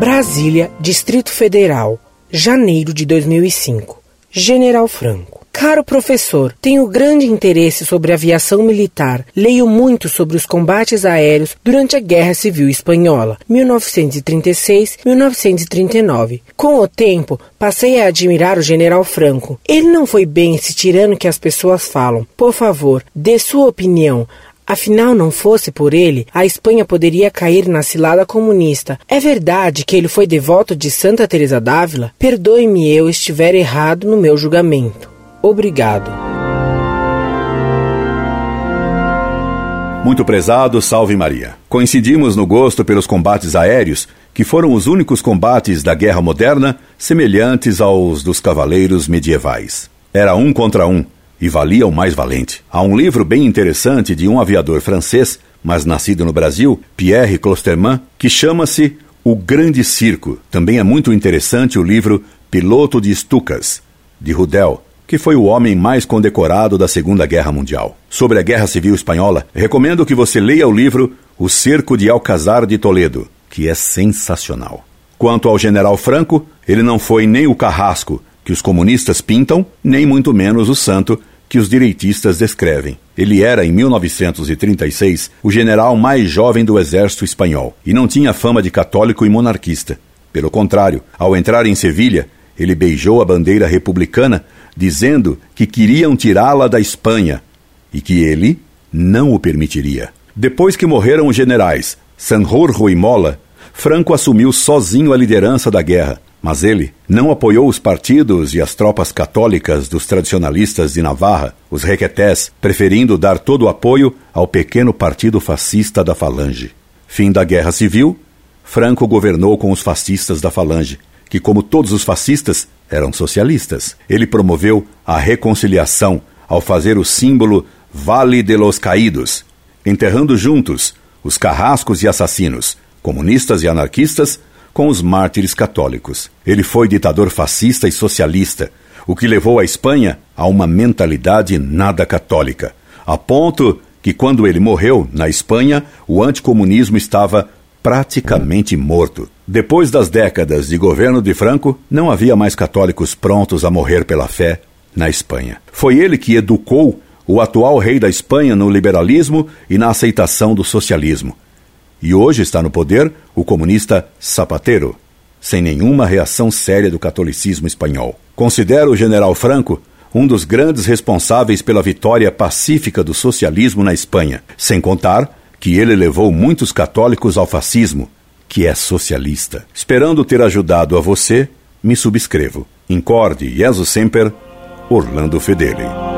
Brasília, Distrito Federal, janeiro de 2005. General Franco. Caro professor, tenho grande interesse sobre aviação militar. Leio muito sobre os combates aéreos durante a Guerra Civil Espanhola, 1936-1939. Com o tempo, passei a admirar o general Franco. Ele não foi bem esse tirano que as pessoas falam. Por favor, dê sua opinião. Afinal, não fosse por ele, a Espanha poderia cair na cilada comunista. É verdade que ele foi devoto de Santa Teresa d'Ávila? Perdoe-me eu estiver errado no meu julgamento. Obrigado. Muito prezado, salve Maria. Coincidimos no gosto pelos combates aéreos, que foram os únicos combates da guerra moderna semelhantes aos dos cavaleiros medievais. Era um contra um, e valia o mais valente. Há um livro bem interessante de um aviador francês, mas nascido no Brasil, Pierre Clostermann, que chama-se O Grande Circo. Também é muito interessante o livro Piloto de Stucas, de Rudel, que foi o homem mais condecorado da Segunda Guerra Mundial. Sobre a Guerra Civil Espanhola, recomendo que você leia o livro O Cerco de Alcazar de Toledo, que é sensacional. Quanto ao general Franco, ele não foi nem o carrasco que os comunistas pintam, nem muito menos o santo que os direitistas descrevem. Ele era, em 1936, o general mais jovem do exército espanhol e não tinha fama de católico e monarquista. Pelo contrário, ao entrar em Sevilha, ele beijou a bandeira republicana, dizendo que queriam tirá-la da Espanha e que ele não o permitiria. Depois que morreram os generais Sanjurjo e Mola, Franco assumiu sozinho a liderança da guerra mas ele não apoiou os partidos e as tropas católicas dos tradicionalistas de Navarra, os requetés, preferindo dar todo o apoio ao pequeno partido fascista da Falange. Fim da Guerra Civil, Franco governou com os fascistas da Falange, que, como todos os fascistas, eram socialistas. Ele promoveu a reconciliação ao fazer o símbolo Vale de los Caídos, enterrando juntos os carrascos e assassinos, comunistas e anarquistas, com os mártires católicos. Ele foi ditador fascista e socialista, o que levou a Espanha a uma mentalidade nada católica, a ponto que, quando ele morreu, na Espanha, o anticomunismo estava praticamente morto. Depois das décadas de governo de Franco, não havia mais católicos prontos a morrer pela fé na Espanha. Foi ele que educou o atual rei da Espanha no liberalismo e na aceitação do socialismo. E hoje está no poder o comunista Zapatero, sem nenhuma reação séria do catolicismo espanhol. Considero o general Franco um dos grandes responsáveis pela vitória pacífica do socialismo na Espanha, sem contar que ele levou muitos católicos ao fascismo, que é socialista. Esperando ter ajudado a você, me subscrevo. Incorde Jesus Semper, Orlando Fedeli.